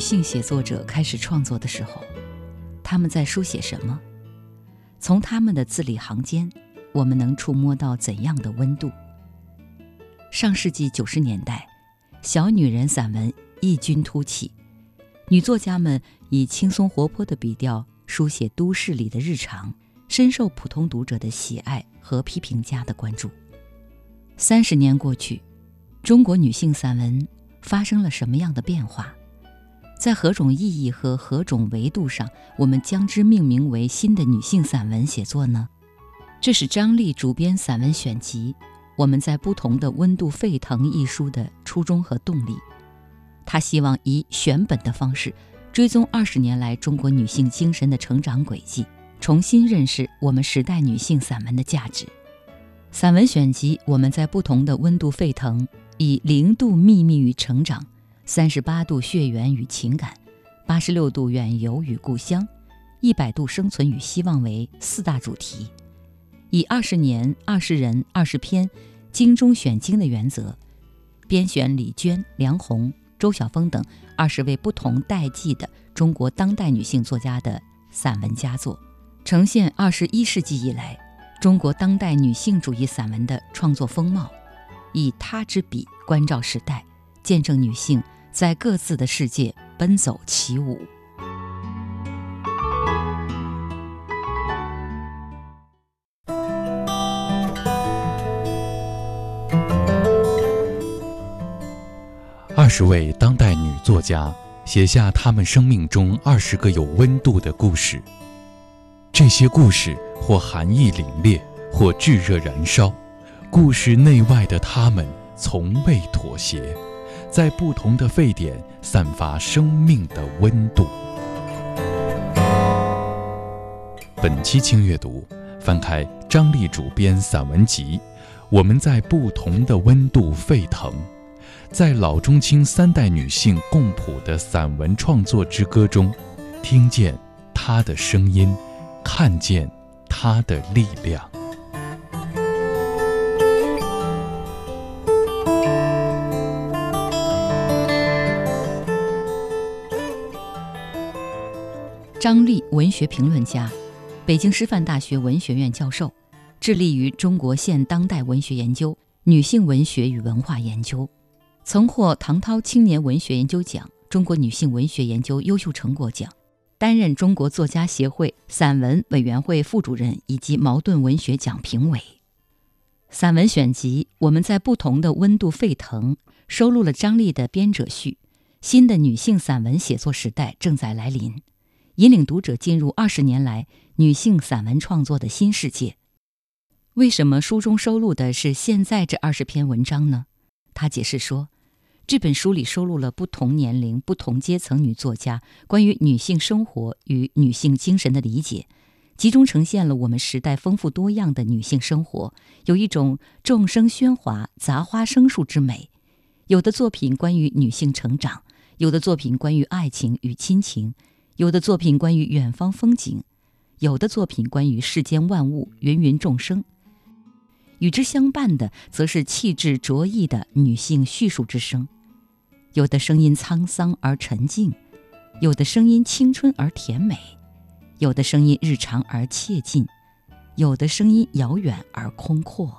性写作者开始创作的时候，她们在书写什么？从她们的字里行间，我们能触摸到怎样的温度？上世纪九十年代，小女人散文异军突起，女作家们以轻松活泼的笔调书写都市里的日常，深受普通读者的喜爱和批评家的关注。三十年过去，中国女性散文发生了什么样的变化？在何种意义和何种维度上，我们将之命名为新的女性散文写作呢？这是张丽主编散文选集。我们在不同的温度沸腾一书的初衷和动力，她希望以选本的方式追踪二十年来中国女性精神的成长轨迹，重新认识我们时代女性散文的价值。散文选集，我们在不同的温度沸腾，以零度秘密与成长，三十八度血缘与情感，八十六度远游与故乡，一百度生存与希望为四大主题，以二十年、二十人、二十篇。精中选精的原则，编选李娟、梁鸿、周晓峰等二十位不同代际的中国当代女性作家的散文佳作，呈现二十一世纪以来中国当代女性主义散文的创作风貌，以她之笔关照时代，见证女性在各自的世界奔走起舞。二十位当代女作家写下她们生命中二十个有温度的故事。这些故事或寒意凛冽，或炙热燃烧。故事内外的她们从未妥协，在不同的沸点散发生命的温度。本期轻阅读，翻开张力主编散文集，我们在不同的温度沸腾。在老中青三代女性共谱的散文创作之歌中，听见她的声音，看见她的力量。张丽，文学评论家，北京师范大学文学院教授，致力于中国现当代文学研究、女性文学与文化研究。曾获唐涛青年文学研究奖、中国女性文学研究优秀成果奖，担任中国作家协会散文委员会副主任以及茅盾文学奖评委。散文选集《我们在不同的温度沸腾》收录了张丽的编者序：新的女性散文写作时代正在来临，引领读者进入二十年来女性散文创作的新世界。为什么书中收录的是现在这二十篇文章呢？他解释说，这本书里收录了不同年龄、不同阶层女作家关于女性生活与女性精神的理解，集中呈现了我们时代丰富多样的女性生活，有一种众生喧哗、杂花生树之美。有的作品关于女性成长，有的作品关于爱情与亲情，有的作品关于远方风景，有的作品关于世间万物、芸芸众生。与之相伴的，则是气质卓异的女性叙述之声，有的声音沧桑而沉静，有的声音青春而甜美，有的声音日常而切近，有的声音遥远而空阔，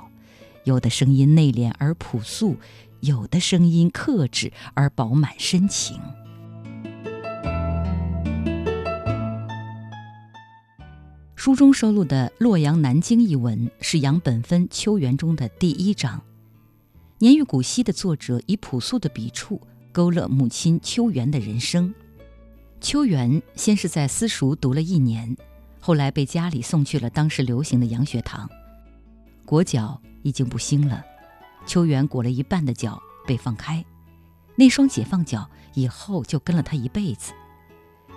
有的声音内敛而朴素，有的声音克制而饱满深情。书中收录的《洛阳南京》一文是杨本芬《秋园》中的第一章。年逾古稀的作者以朴素的笔触勾勒母亲秋园的人生。秋园先是在私塾读了一年，后来被家里送去了当时流行的洋学堂。裹脚已经不兴了，秋园裹了一半的脚被放开，那双解放脚以后就跟了他一辈子。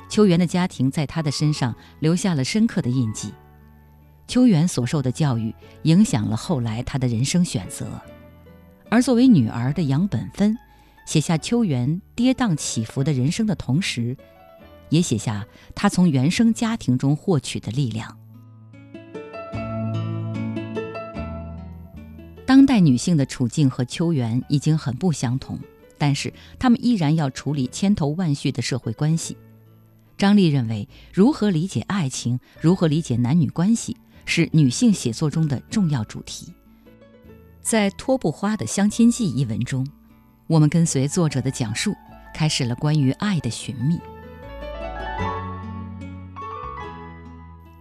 秋元的家庭在他的身上留下了深刻的印记，秋元所受的教育影响了后来他的人生选择，而作为女儿的杨本芬，写下秋元跌宕起伏的人生的同时，也写下他从原生家庭中获取的力量。当代女性的处境和秋元已经很不相同，但是她们依然要处理千头万绪的社会关系。张丽认为，如何理解爱情，如何理解男女关系，是女性写作中的重要主题。在托布花的《相亲记》一文中，我们跟随作者的讲述，开始了关于爱的寻觅。《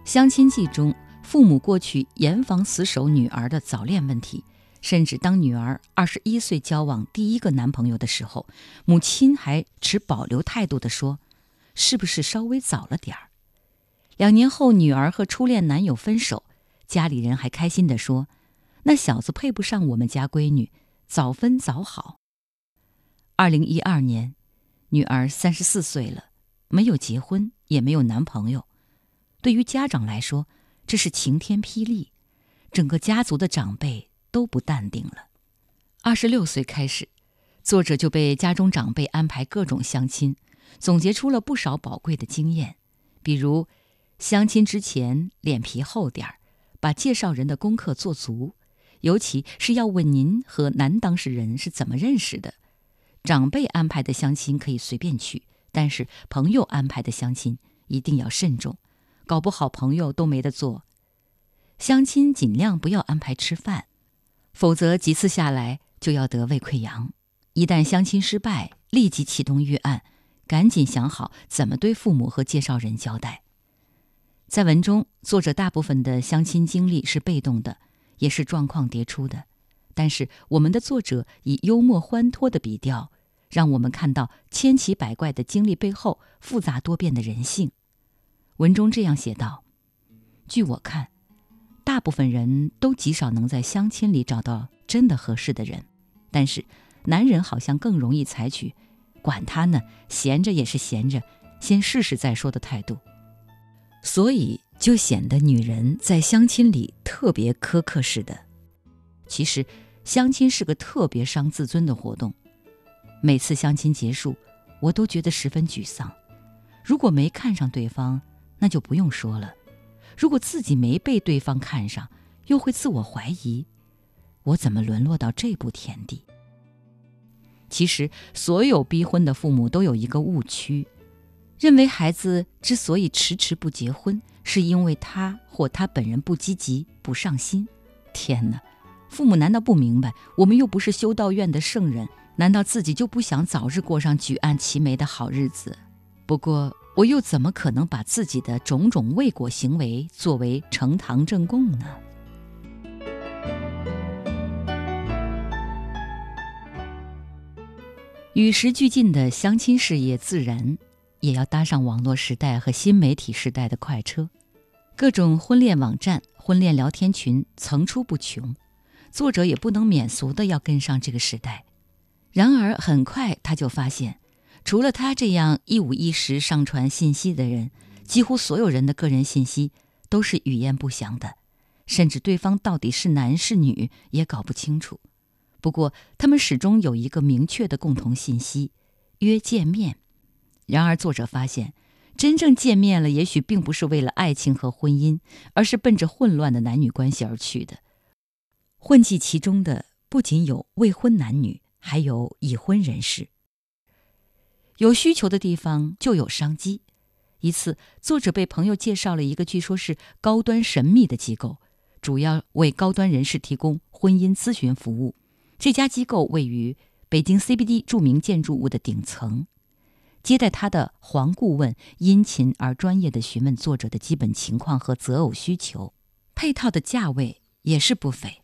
相亲记》中，父母过去严防死守女儿的早恋问题，甚至当女儿二十一岁交往第一个男朋友的时候，母亲还持保留态度地说。是不是稍微早了点儿？两年后，女儿和初恋男友分手，家里人还开心地说：“那小子配不上我们家闺女，早分早好。”二零一二年，女儿三十四岁了，没有结婚，也没有男朋友。对于家长来说，这是晴天霹雳，整个家族的长辈都不淡定了。二十六岁开始，作者就被家中长辈安排各种相亲。总结出了不少宝贵的经验，比如相亲之前脸皮厚点儿，把介绍人的功课做足，尤其是要问您和男当事人是怎么认识的。长辈安排的相亲可以随便去，但是朋友安排的相亲一定要慎重，搞不好朋友都没得做。相亲尽量不要安排吃饭，否则几次下来就要得胃溃疡。一旦相亲失败，立即启动预案。赶紧想好怎么对父母和介绍人交代。在文中，作者大部分的相亲经历是被动的，也是状况迭出的。但是，我们的作者以幽默欢脱的笔调，让我们看到千奇百怪的经历背后复杂多变的人性。文中这样写道：“据我看，大部分人都极少能在相亲里找到真的合适的人，但是男人好像更容易采取。”管他呢，闲着也是闲着，先试试再说的态度，所以就显得女人在相亲里特别苛刻似的。其实，相亲是个特别伤自尊的活动。每次相亲结束，我都觉得十分沮丧。如果没看上对方，那就不用说了；如果自己没被对方看上，又会自我怀疑：我怎么沦落到这步田地？其实，所有逼婚的父母都有一个误区，认为孩子之所以迟迟不结婚，是因为他或他本人不积极、不上心。天哪，父母难道不明白？我们又不是修道院的圣人，难道自己就不想早日过上举案齐眉的好日子？不过，我又怎么可能把自己的种种未果行为作为呈堂证供呢？与时俱进的相亲事业，自然也要搭上网络时代和新媒体时代的快车。各种婚恋网站、婚恋聊天群层出不穷，作者也不能免俗的要跟上这个时代。然而，很快他就发现，除了他这样一五一十上传信息的人，几乎所有人的个人信息都是语言不详的，甚至对方到底是男是女也搞不清楚。不过，他们始终有一个明确的共同信息：约见面。然而，作者发现，真正见面了，也许并不是为了爱情和婚姻，而是奔着混乱的男女关系而去的。混迹其中的不仅有未婚男女，还有已婚人士。有需求的地方就有商机。一次，作者被朋友介绍了一个据说是高端神秘的机构，主要为高端人士提供婚姻咨询服务。这家机构位于北京 CBD 著名建筑物的顶层，接待他的黄顾问殷勤而专业的询问作者的基本情况和择偶需求，配套的价位也是不菲。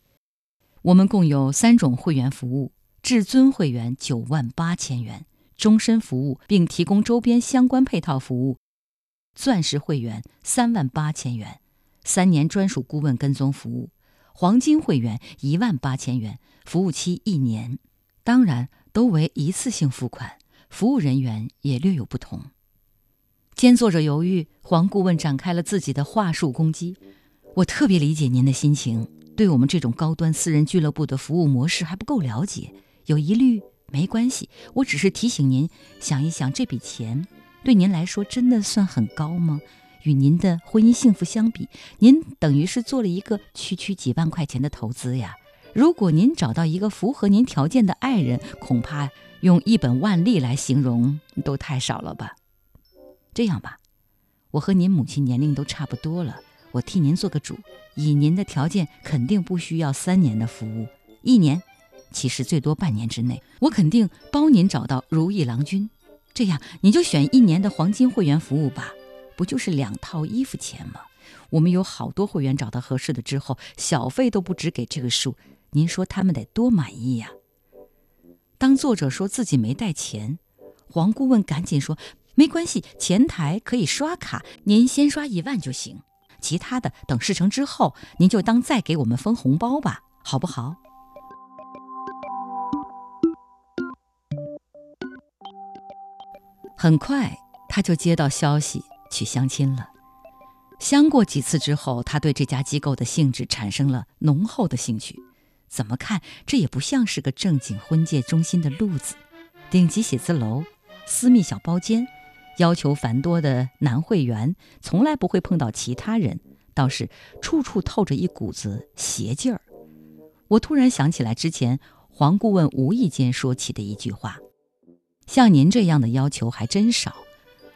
我们共有三种会员服务：至尊会员九万八千元，终身服务并提供周边相关配套服务；钻石会员三万八千元，三年专属顾问跟踪服务。黄金会员一万八千元，服务期一年，当然都为一次性付款，服务人员也略有不同。见作者犹豫，黄顾问展开了自己的话术攻击。我特别理解您的心情，对我们这种高端私人俱乐部的服务模式还不够了解，有疑虑没关系，我只是提醒您想一想，这笔钱对您来说真的算很高吗？与您的婚姻幸福相比，您等于是做了一个区区几万块钱的投资呀。如果您找到一个符合您条件的爱人，恐怕用一本万利来形容都太少了吧。这样吧，我和您母亲年龄都差不多了，我替您做个主，以您的条件，肯定不需要三年的服务，一年，其实最多半年之内，我肯定包您找到如意郎君。这样，你就选一年的黄金会员服务吧，不就是两套衣服钱吗？我们有好多会员找到合适的之后，小费都不止给这个数，您说他们得多满意呀？当作者说自己没带钱，黄顾问赶紧说：“没关系，前台可以刷卡，您先刷一万就行，其他的等事成之后，您就当再给我们分红包吧，好不好？”很快，他就接到消息去相亲了。相过几次之后，他对这家机构的性质产生了浓厚的兴趣。怎么看，这也不像是个正经婚介中心的路子。顶级写字楼、私密小包间，要求繁多的男会员，从来不会碰到其他人，倒是处处透着一股子邪劲儿。我突然想起来之前黄顾问无意间说起的一句话。像您这样的要求还真少，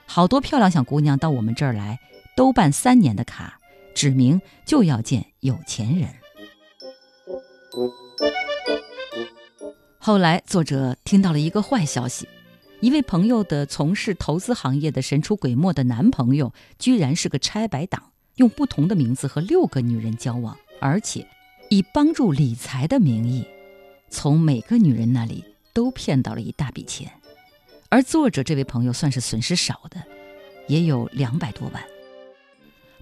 好多漂亮小姑娘到我们这儿来，都办三年的卡，指明就要见有钱人。后来作者听到了一个坏消息，一位朋友的从事投资行业的神出鬼没的男朋友，居然是个拆白党，用不同的名字和六个女人交往，而且以帮助理财的名义，从每个女人那里都骗到了一大笔钱。而作者这位朋友算是损失少的，也有两百多万。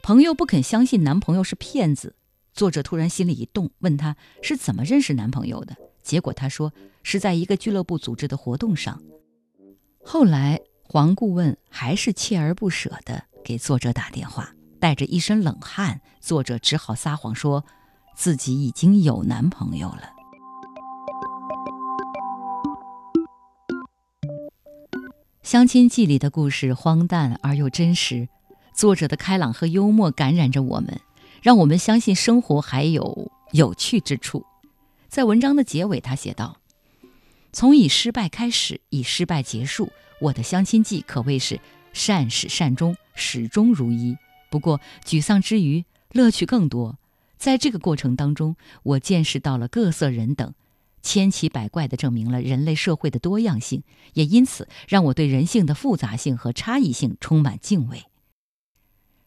朋友不肯相信男朋友是骗子，作者突然心里一动，问他是怎么认识男朋友的。结果他说是在一个俱乐部组织的活动上。后来黄顾问还是锲而不舍地给作者打电话，带着一身冷汗，作者只好撒谎说自己已经有男朋友了。相亲记里的故事荒诞而又真实，作者的开朗和幽默感染着我们，让我们相信生活还有有趣之处。在文章的结尾，他写道：“从以失败开始，以失败结束，我的相亲记可谓是善始善终，始终如一。不过沮丧之余，乐趣更多。在这个过程当中，我见识到了各色人等。”千奇百怪地证明了人类社会的多样性，也因此让我对人性的复杂性和差异性充满敬畏。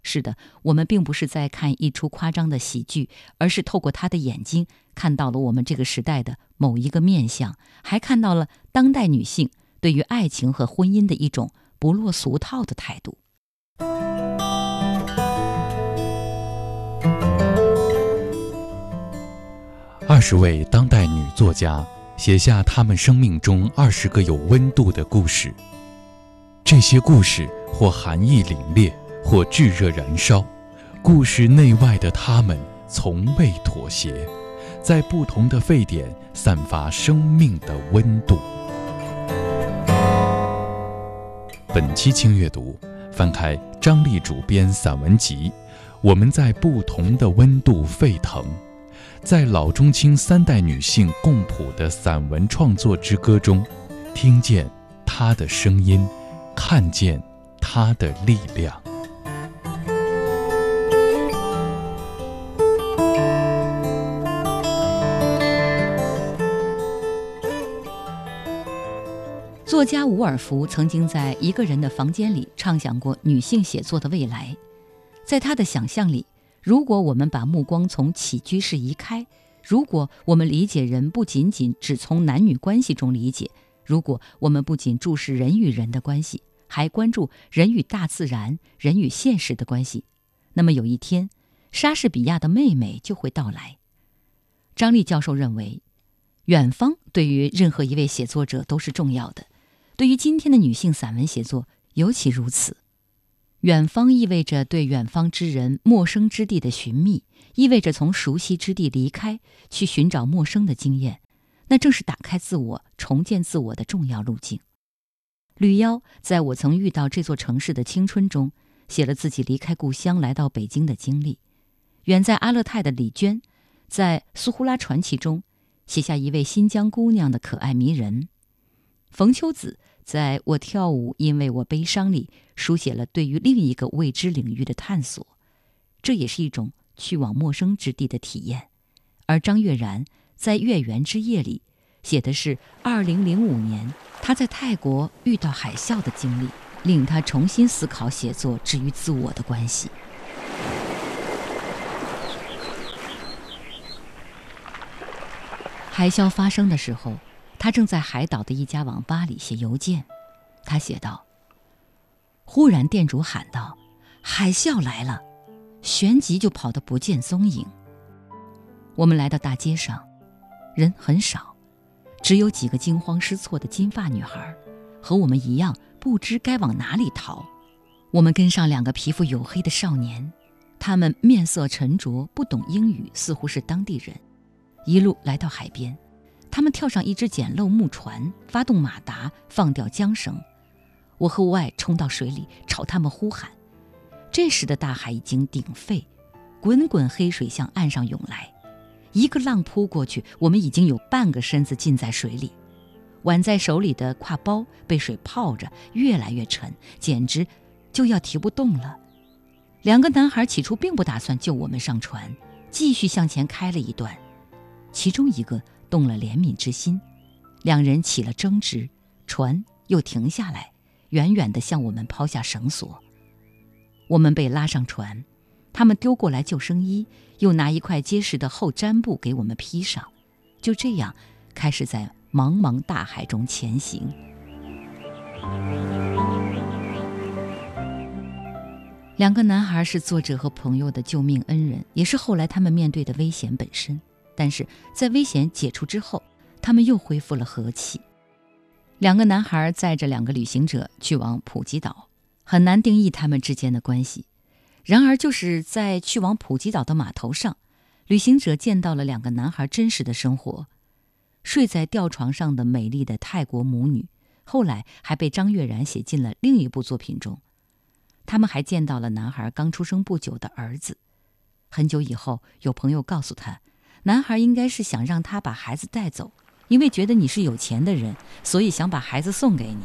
是的，我们并不是在看一出夸张的喜剧，而是透过他的眼睛看到了我们这个时代的某一个面相，还看到了当代女性对于爱情和婚姻的一种不落俗套的态度。二十位当代女作家写下她们生命中二十个有温度的故事。这些故事或寒意凛冽，或炙热燃烧。故事内外的她们从未妥协，在不同的沸点散发生命的温度。本期轻阅读，翻开张力主编散文集，我们在不同的温度沸腾。在老中青三代女性共谱的散文创作之歌中，听见她的声音，看见她的力量。作家伍尔夫曾经在一个人的房间里畅想过女性写作的未来，在他的想象里。如果我们把目光从起居室移开，如果我们理解人不仅仅只从男女关系中理解，如果我们不仅注视人与人的关系，还关注人与大自然、人与现实的关系，那么有一天，莎士比亚的妹妹就会到来。张力教授认为，远方对于任何一位写作者都是重要的，对于今天的女性散文写作尤其如此。远方意味着对远方之人、陌生之地的寻觅，意味着从熟悉之地离开，去寻找陌生的经验。那正是打开自我、重建自我的重要路径。吕妖在我曾遇到这座城市的青春中，写了自己离开故乡来到北京的经历。远在阿勒泰的李娟，在《苏呼拉传奇》中写下一位新疆姑娘的可爱迷人。冯秋子在我跳舞，因为我悲伤里书写了对于另一个未知领域的探索，这也是一种去往陌生之地的体验。而张悦然在《月圆之夜》里写的是2005年他在泰国遇到海啸的经历，令他重新思考写作之于自我的关系。海啸发生的时候，他正在海岛的一家网吧里写邮件。他写道：“忽然店主喊道：‘海啸来了！’旋即就跑得不见踪影。我们来到大街上，人很少，只有几个惊慌失措的金发女孩，和我们一样不知该往哪里逃。我们跟上两个皮肤黝黑的少年，他们面色沉着，不懂英语，似乎是当地人。”一路来到海边，他们跳上一只简陋木船，发动马达，放掉缰绳。我和吴爱冲到水里，朝他们呼喊。这时的大海已经鼎沸，滚滚黑水向岸上涌来。一个浪扑过去，我们已经有半个身子浸在水里。挽在手里的挎包被水泡着，越来越沉，简直就要提不动了。两个男孩起初并不打算救我们上船，继续向前开了一段。其中一个动了怜悯之心，两人起了争执，船又停下来，远远地向我们抛下绳索。我们被拉上船，他们丢过来救生衣，又拿一块结实的厚毡布给我们披上，就这样开始在茫茫大海中前行。两个男孩是作者和朋友的救命恩人，也是后来他们面对的危险本身。但是在危险解除之后，他们又恢复了和气。两个男孩载着两个旅行者去往普吉岛，很难定义他们之间的关系。然而，就是在去往普吉岛的码头上，旅行者见到了两个男孩真实的生活：睡在吊床上的美丽的泰国母女，后来还被张悦然写进了另一部作品中。他们还见到了男孩刚出生不久的儿子。很久以后，有朋友告诉他。男孩应该是想让他把孩子带走，因为觉得你是有钱的人，所以想把孩子送给你。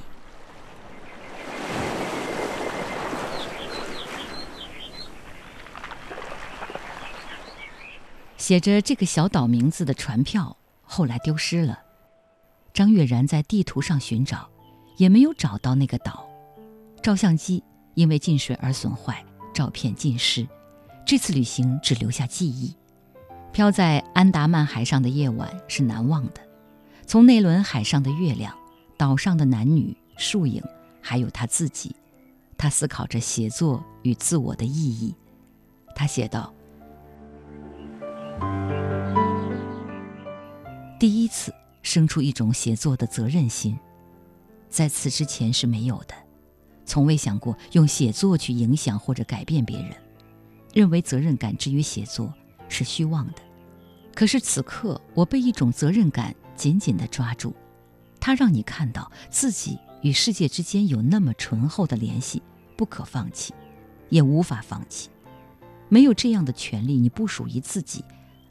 写着这个小岛名字的船票后来丢失了，张悦然在地图上寻找，也没有找到那个岛。照相机因为进水而损坏，照片尽失。这次旅行只留下记忆。飘在安达曼海上的夜晚是难忘的，从那轮海上的月亮，岛上的男女、树影，还有他自己，他思考着写作与自我的意义。他写道：“第一次生出一种写作的责任心，在此之前是没有的，从未想过用写作去影响或者改变别人，认为责任感之于写作。”是虚妄的，可是此刻我被一种责任感紧紧地抓住，它让你看到自己与世界之间有那么醇厚的联系，不可放弃，也无法放弃。没有这样的权利，你不属于自己，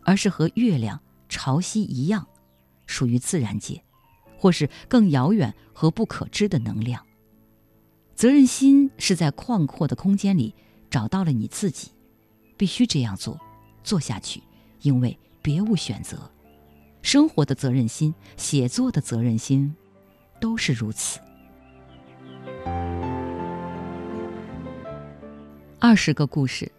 而是和月亮、潮汐一样，属于自然界，或是更遥远和不可知的能量。责任心是在旷阔的空间里找到了你自己，必须这样做。做下去，因为别无选择。生活的责任心，写作的责任心，都是如此。二十个故事，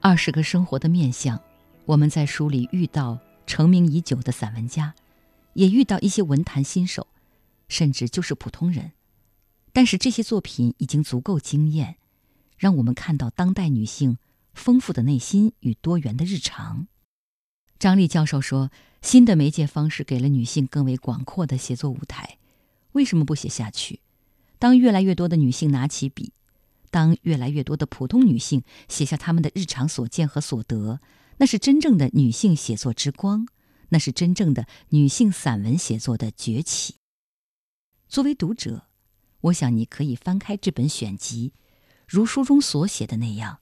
二十个生活的面相。我们在书里遇到成名已久的散文家，也遇到一些文坛新手，甚至就是普通人。但是这些作品已经足够惊艳，让我们看到当代女性。丰富的内心与多元的日常，张丽教授说：“新的媒介方式给了女性更为广阔的写作舞台。为什么不写下去？当越来越多的女性拿起笔，当越来越多的普通女性写下她们的日常所见和所得，那是真正的女性写作之光，那是真正的女性散文写作的崛起。作为读者，我想你可以翻开这本选集，如书中所写的那样。”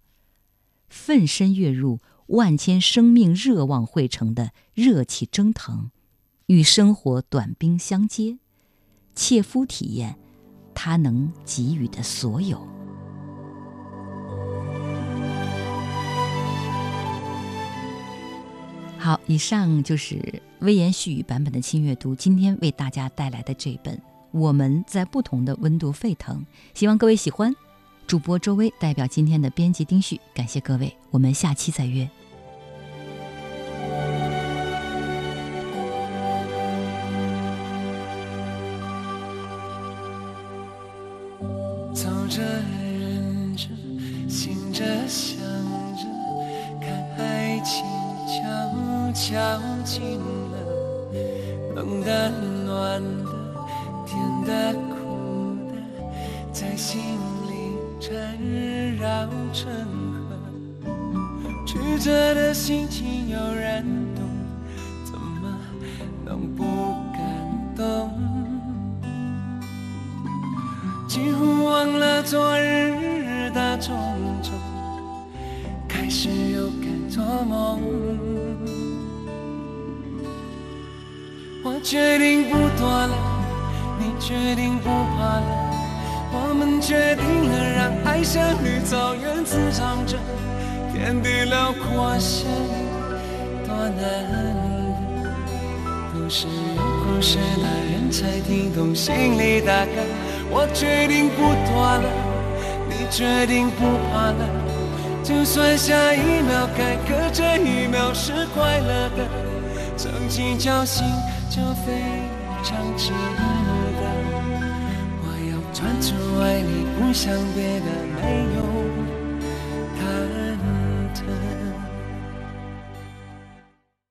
奋身跃入万千生命热望汇成的热气蒸腾，与生活短兵相接，切肤体验他能给予的所有。好，以上就是微言细语版本的轻阅读。今天为大家带来的这本《我们在不同的温度沸腾》，希望各位喜欢。主播周薇代表今天的编辑丁旭，感谢各位，我们下期再约。走着，忍着，醒着，想着，看爱情悄悄近了，冷的、暖的，甜的、决定不怕了，我们决定了让爱像绿草原滋长着，天地辽阔些多难得，都是有故事的人才听懂心里的歌。我决定不躲了，你决定不怕了，就算下一秒该隔这一秒是快乐的，曾经侥幸就非常值得。专注爱你不想别的没有